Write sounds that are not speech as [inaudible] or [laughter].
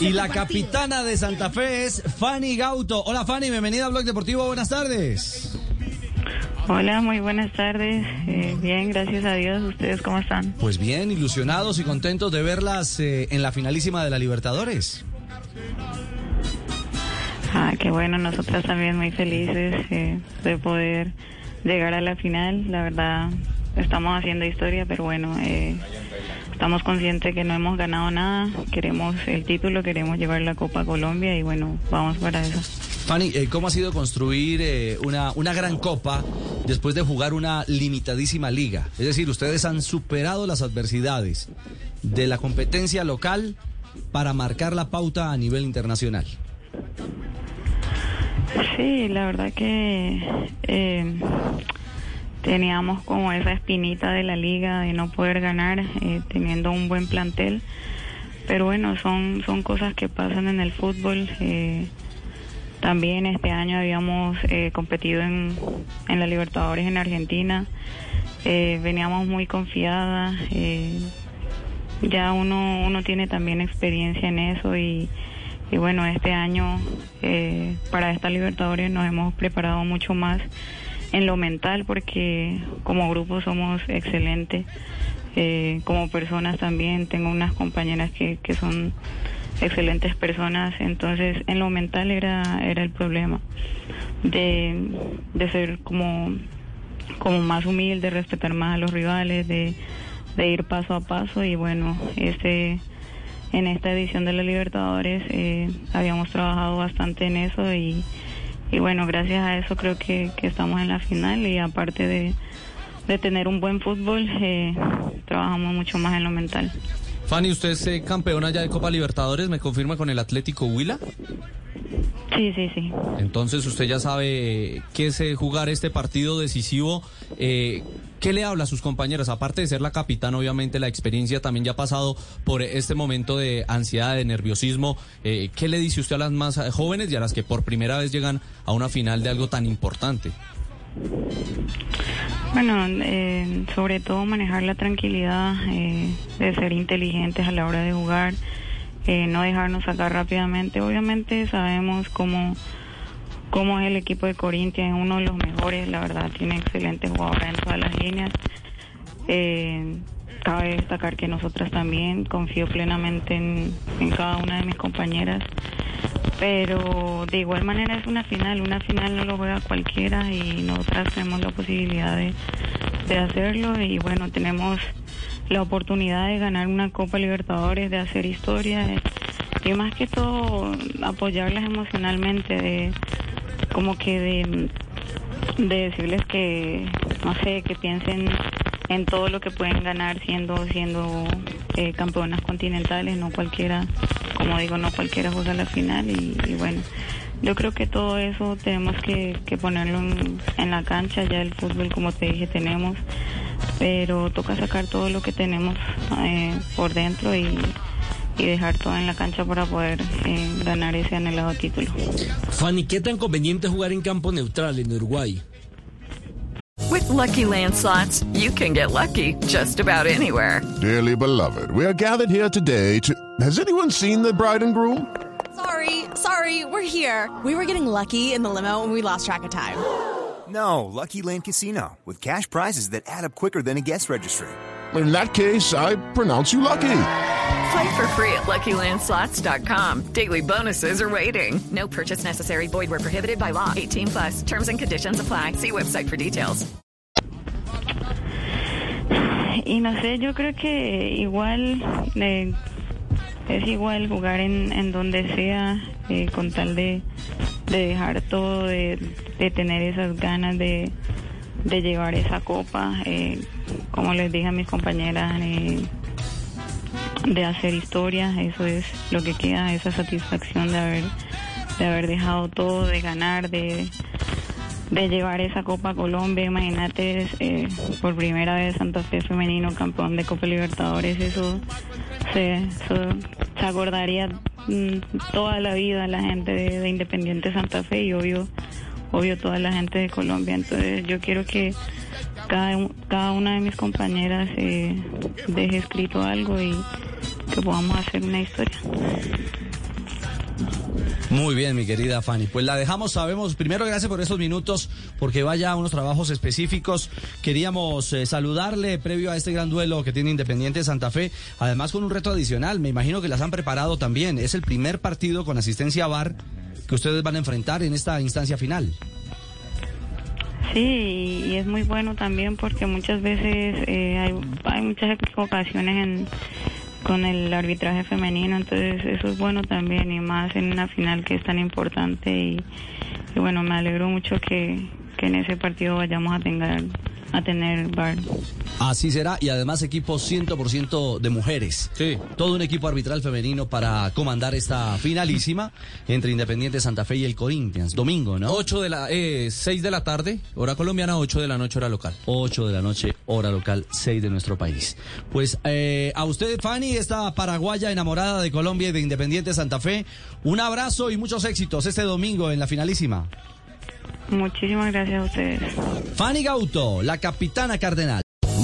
Y la capitana de Santa Fe es Fanny Gauto. Hola Fanny, bienvenida a Blog Deportivo. Buenas tardes. Hola, muy buenas tardes. Eh, bien, gracias a Dios. ¿Ustedes cómo están? Pues bien, ilusionados y contentos de verlas eh, en la finalísima de la Libertadores. Ah, qué bueno, nosotras también muy felices eh, de poder llegar a la final. La verdad, estamos haciendo historia, pero bueno, eh, estamos conscientes que no hemos ganado nada. Queremos el título, queremos llevar la Copa a Colombia y bueno, vamos para eso. Fanny, eh, ¿cómo ha sido construir eh, una, una gran copa después de jugar una limitadísima liga? Es decir, ustedes han superado las adversidades de la competencia local para marcar la pauta a nivel internacional. Sí, la verdad que eh, teníamos como esa espinita de la liga de no poder ganar eh, teniendo un buen plantel. Pero bueno, son, son cosas que pasan en el fútbol. Eh, también este año habíamos eh, competido en, en la Libertadores en Argentina. Veníamos muy confiadas. ya uno, uno tiene también experiencia en eso y, y bueno, este año para esta Libertadores nos hemos preparado mucho más en lo mental porque como grupo somos excelentes. Eh, como personas también tengo unas compañeras que, que son excelentes personas, entonces en lo mental era, era el problema de, de ser como, como más humilde, respetar más a los rivales, de, de ir paso a paso y bueno, este en esta edición de la Libertadores eh, habíamos trabajado bastante en eso y, y bueno, gracias a eso creo que, que estamos en la final y aparte de, de tener un buen fútbol, eh, trabajamos mucho más en lo mental. Fanny, usted es eh, campeona ya de Copa Libertadores, ¿me confirma con el Atlético Huila? Sí, sí, sí. Entonces usted ya sabe qué es eh, jugar este partido decisivo. Eh, ¿Qué le habla a sus compañeras? Aparte de ser la capitana, obviamente la experiencia también ya ha pasado por este momento de ansiedad, de nerviosismo. Eh, ¿Qué le dice usted a las más jóvenes y a las que por primera vez llegan a una final de algo tan importante? Bueno, eh, sobre todo manejar la tranquilidad, eh, de ser inteligentes a la hora de jugar, eh, no dejarnos sacar rápidamente. Obviamente sabemos cómo, cómo es el equipo de Corinthians, es uno de los mejores, la verdad, tiene excelentes jugadores en todas las líneas. Eh, cabe destacar que nosotras también confío plenamente en, en cada una de mis compañeras pero de igual manera es una final, una final no lo juega cualquiera y nosotras tenemos la posibilidad de, de hacerlo y bueno, tenemos la oportunidad de ganar una Copa Libertadores, de hacer historia eh, y más que todo apoyarlas emocionalmente, de como que de, de decirles que, no sé, que piensen en todo lo que pueden ganar siendo siendo eh, campeonas continentales, no cualquiera, como digo, no cualquiera juega la final y, bueno, yo creo que todo eso tenemos que, que ponerlo en, en la cancha, ya el fútbol como te dije tenemos, pero toca sacar todo lo que tenemos eh, por dentro y, y dejar todo en la cancha para poder eh, ganar ese anhelado título. Fanny, ¿qué tan conveniente jugar en campo neutral en Uruguay? With Lucky Land slots, you can get lucky just about anywhere. Dearly beloved, we are gathered here today to. Has anyone seen the bride and groom? Sorry, sorry, we're here. We were getting lucky in the limo and we lost track of time. No, Lucky Land Casino, with cash prizes that add up quicker than a guest registry. In that case, I pronounce you lucky. Play for free at LuckyLandSlots.com. Daily bonuses are waiting. No purchase necessary. Void were prohibited by law. 18 plus. Terms and conditions apply. See website for details. Y no sé, yo creo que igual eh, es igual jugar en, en donde sea, eh, con tal de, de dejar todo, de, de tener esas ganas de, de llevar esa copa. Eh, como les dije a mis compañeras, eh, de hacer historia, eso es lo que queda, esa satisfacción de haber, de haber dejado todo, de ganar, de, de llevar esa Copa a Colombia, imagínate, eh, por primera vez Santa Fe femenino campeón de Copa Libertadores, eso se, eso se acordaría mm, toda la vida la gente de, de Independiente Santa Fe y obvio, obvio toda la gente de Colombia, entonces yo quiero que cada, cada una de mis compañeras eh, deje escrito algo y que podamos hacer una historia. Muy bien, mi querida Fanny. Pues la dejamos, sabemos. Primero, gracias por estos minutos, porque vaya a unos trabajos específicos. Queríamos eh, saludarle previo a este gran duelo que tiene Independiente Santa Fe, además con un reto adicional. Me imagino que las han preparado también. Es el primer partido con asistencia VAR que ustedes van a enfrentar en esta instancia final. Sí, y, y es muy bueno también porque muchas veces eh, hay, hay muchas equivocaciones en, con el arbitraje femenino, entonces eso es bueno también y más en una final que es tan importante y, y bueno, me alegro mucho que, que en ese partido vayamos a tener, a tener VAR. Así será, y además equipo 100% de mujeres. Sí. Todo un equipo arbitral femenino para comandar esta finalísima [laughs] entre Independiente Santa Fe y el Corinthians. Domingo, ¿no? 8 de la, eh, 6 de la tarde, hora colombiana, 8 de la noche, hora local. 8 de la noche, hora local, 6 de nuestro país. Pues eh, a usted, Fanny, esta paraguaya enamorada de Colombia y de Independiente Santa Fe, un abrazo y muchos éxitos este domingo en la finalísima. Muchísimas gracias a ustedes. Fanny Gauto, la capitana cardenal.